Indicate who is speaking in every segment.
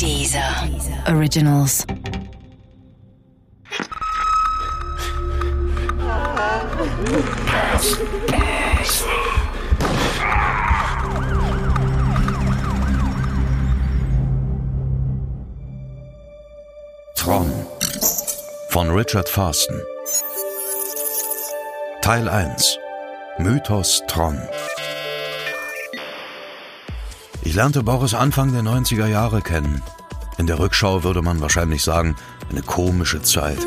Speaker 1: Dieser Originals.
Speaker 2: Tron von Richard Farston. Teil 1 Mythos Tron Ich lernte Boris Anfang der 90er Jahre kennen. In der Rückschau würde man wahrscheinlich sagen, eine komische Zeit.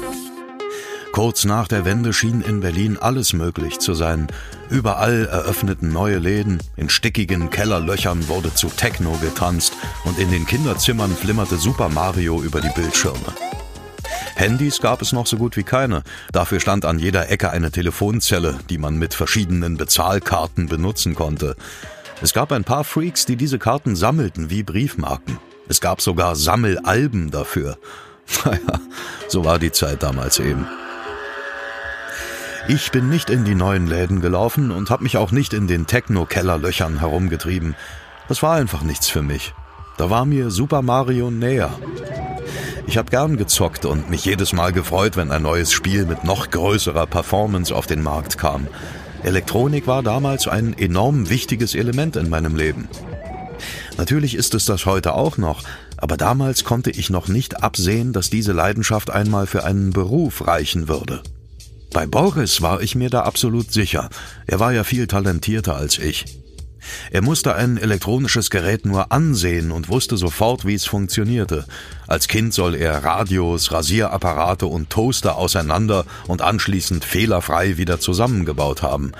Speaker 2: Kurz nach der Wende schien in Berlin alles möglich zu sein. Überall eröffneten neue Läden, in stickigen Kellerlöchern wurde zu Techno getanzt und in den Kinderzimmern flimmerte Super Mario über die Bildschirme. Handys gab es noch so gut wie keine. Dafür stand an jeder Ecke eine Telefonzelle, die man mit verschiedenen Bezahlkarten benutzen konnte. Es gab ein paar Freaks, die diese Karten sammelten wie Briefmarken. Es gab sogar Sammelalben dafür. Naja, so war die Zeit damals eben. Ich bin nicht in die neuen Läden gelaufen und habe mich auch nicht in den Techno-Kellerlöchern herumgetrieben. Das war einfach nichts für mich. Da war mir Super Mario näher. Ich habe gern gezockt und mich jedes Mal gefreut, wenn ein neues Spiel mit noch größerer Performance auf den Markt kam. Elektronik war damals ein enorm wichtiges Element in meinem Leben. Natürlich ist es das heute auch noch, aber damals konnte ich noch nicht absehen, dass diese Leidenschaft einmal für einen Beruf reichen würde. Bei Boris war ich mir da absolut sicher. Er war ja viel talentierter als ich. Er musste ein elektronisches Gerät nur ansehen und wusste sofort, wie es funktionierte. Als Kind soll er Radios, Rasierapparate und Toaster auseinander und anschließend fehlerfrei wieder zusammengebaut haben.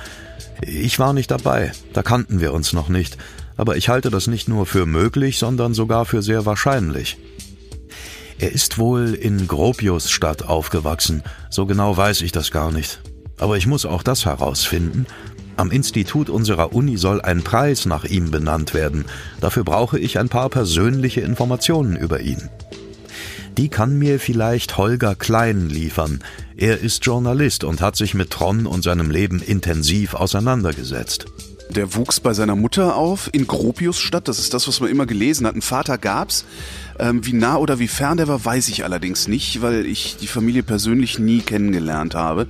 Speaker 2: Ich war nicht dabei, da kannten wir uns noch nicht, aber ich halte das nicht nur für möglich, sondern sogar für sehr wahrscheinlich. Er ist wohl in Gropiusstadt aufgewachsen, so genau weiß ich das gar nicht. Aber ich muss auch das herausfinden. Am Institut unserer Uni soll ein Preis nach ihm benannt werden. Dafür brauche ich ein paar persönliche Informationen über ihn. Die kann mir vielleicht Holger Klein liefern. Er ist Journalist und hat sich mit Tron und seinem Leben intensiv auseinandergesetzt.
Speaker 3: Der wuchs bei seiner Mutter auf in Gropiusstadt. Das ist das, was man immer gelesen hat. Ein Vater gab's. Ähm, wie nah oder wie fern der war, weiß ich allerdings nicht, weil ich die Familie persönlich nie kennengelernt habe.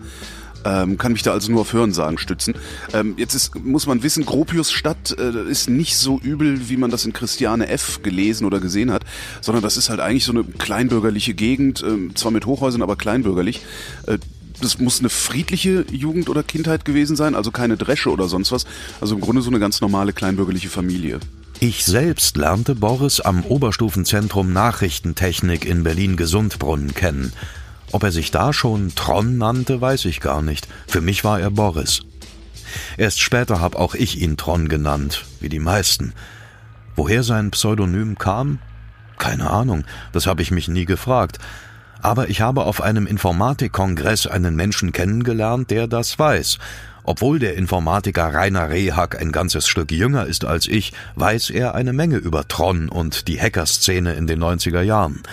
Speaker 3: Ähm, kann mich da also nur auf Hörensagen stützen. Ähm, jetzt ist, muss man wissen, Gropiusstadt äh, ist nicht so übel, wie man das in Christiane F. gelesen oder gesehen hat, sondern das ist halt eigentlich so eine kleinbürgerliche Gegend, äh, zwar mit Hochhäusern, aber kleinbürgerlich. Äh, das muss eine friedliche Jugend oder Kindheit gewesen sein, also keine Dresche oder sonst was. Also im Grunde so eine ganz normale kleinbürgerliche Familie.
Speaker 2: Ich selbst lernte Boris am Oberstufenzentrum Nachrichtentechnik in Berlin-Gesundbrunnen kennen. Ob er sich da schon Tron nannte, weiß ich gar nicht. Für mich war er Boris. Erst später habe auch ich ihn Tron genannt, wie die meisten. Woher sein Pseudonym kam? Keine Ahnung, das habe ich mich nie gefragt aber ich habe auf einem Informatikkongress einen Menschen kennengelernt, der das weiß. Obwohl der Informatiker Rainer Rehhack ein ganzes Stück jünger ist als ich, weiß er eine Menge über Tron und die Hackerszene in den 90er Jahren.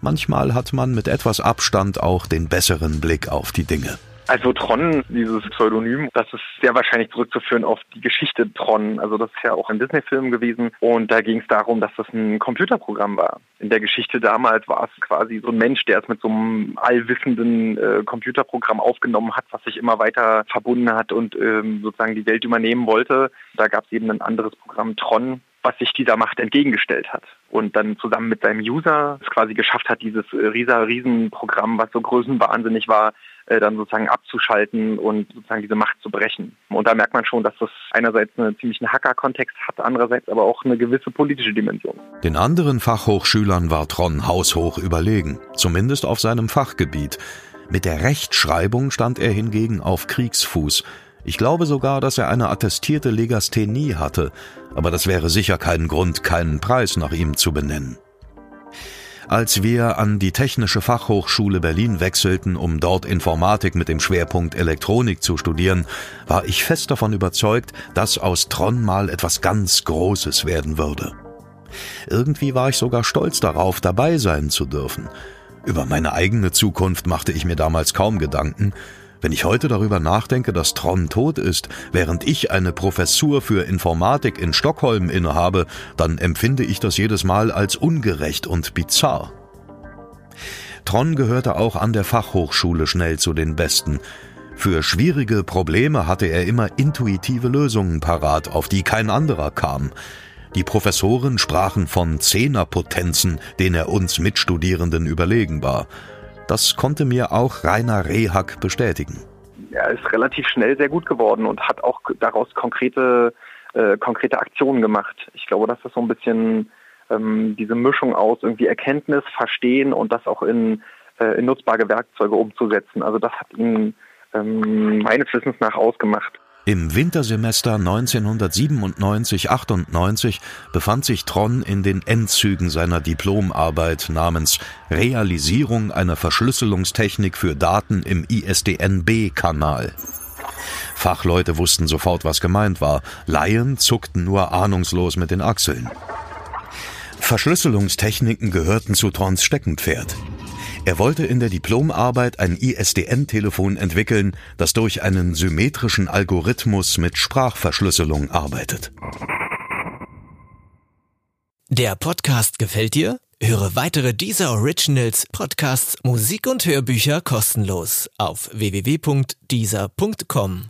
Speaker 2: Manchmal hat man mit etwas Abstand auch den besseren Blick auf die Dinge.
Speaker 4: Also Tron, dieses Pseudonym, das ist sehr wahrscheinlich zurückzuführen auf die Geschichte Tron. Also das ist ja auch ein Disney-Film gewesen und da ging es darum, dass das ein Computerprogramm war. In der Geschichte damals war es quasi so ein Mensch, der es mit so einem allwissenden äh, Computerprogramm aufgenommen hat, was sich immer weiter verbunden hat und ähm, sozusagen die Welt übernehmen wollte. Da gab es eben ein anderes Programm Tron, was sich dieser Macht entgegengestellt hat und dann zusammen mit seinem User es quasi geschafft hat, dieses riesen Riesenprogramm, was so größenwahnsinnig war, äh, dann sozusagen abzuschalten und sozusagen diese Macht zu brechen. Und da merkt man schon, dass das einerseits einen ziemlichen Hacker-Kontext hat, andererseits aber auch eine gewisse politische Dimension.
Speaker 2: Den anderen Fachhochschülern war Tron haushoch überlegen, zumindest auf seinem Fachgebiet. Mit der Rechtschreibung stand er hingegen auf Kriegsfuß. Ich glaube sogar, dass er eine attestierte Legasthenie hatte, aber das wäre sicher kein Grund, keinen Preis nach ihm zu benennen. Als wir an die Technische Fachhochschule Berlin wechselten, um dort Informatik mit dem Schwerpunkt Elektronik zu studieren, war ich fest davon überzeugt, dass aus Tron mal etwas ganz Großes werden würde. Irgendwie war ich sogar stolz darauf, dabei sein zu dürfen. Über meine eigene Zukunft machte ich mir damals kaum Gedanken. Wenn ich heute darüber nachdenke, dass Tron tot ist, während ich eine Professur für Informatik in Stockholm innehabe, dann empfinde ich das jedes Mal als ungerecht und bizarr. Tron gehörte auch an der Fachhochschule schnell zu den Besten. Für schwierige Probleme hatte er immer intuitive Lösungen parat, auf die kein anderer kam. Die Professoren sprachen von Zehnerpotenzen, denen er uns Mitstudierenden überlegen war. Das konnte mir auch Rainer Rehack bestätigen.
Speaker 4: Er ist relativ schnell sehr gut geworden und hat auch daraus konkrete, äh, konkrete Aktionen gemacht. Ich glaube, das ist so ein bisschen ähm, diese Mischung aus irgendwie Erkenntnis, Verstehen und das auch in, äh, in nutzbare Werkzeuge umzusetzen. Also das hat ihn ähm, meines Wissens nach ausgemacht.
Speaker 2: Im Wintersemester 1997-98 befand sich Tron in den Endzügen seiner Diplomarbeit namens Realisierung einer Verschlüsselungstechnik für Daten im ISDN-B-Kanal. Fachleute wussten sofort, was gemeint war. Laien zuckten nur ahnungslos mit den Achseln. Verschlüsselungstechniken gehörten zu Trons Steckenpferd. Er wollte in der Diplomarbeit ein ISDN-Telefon entwickeln, das durch einen symmetrischen Algorithmus mit Sprachverschlüsselung arbeitet.
Speaker 5: Der Podcast gefällt dir? Höre weitere dieser Originals, Podcasts, Musik und Hörbücher kostenlos auf www.dieser.com.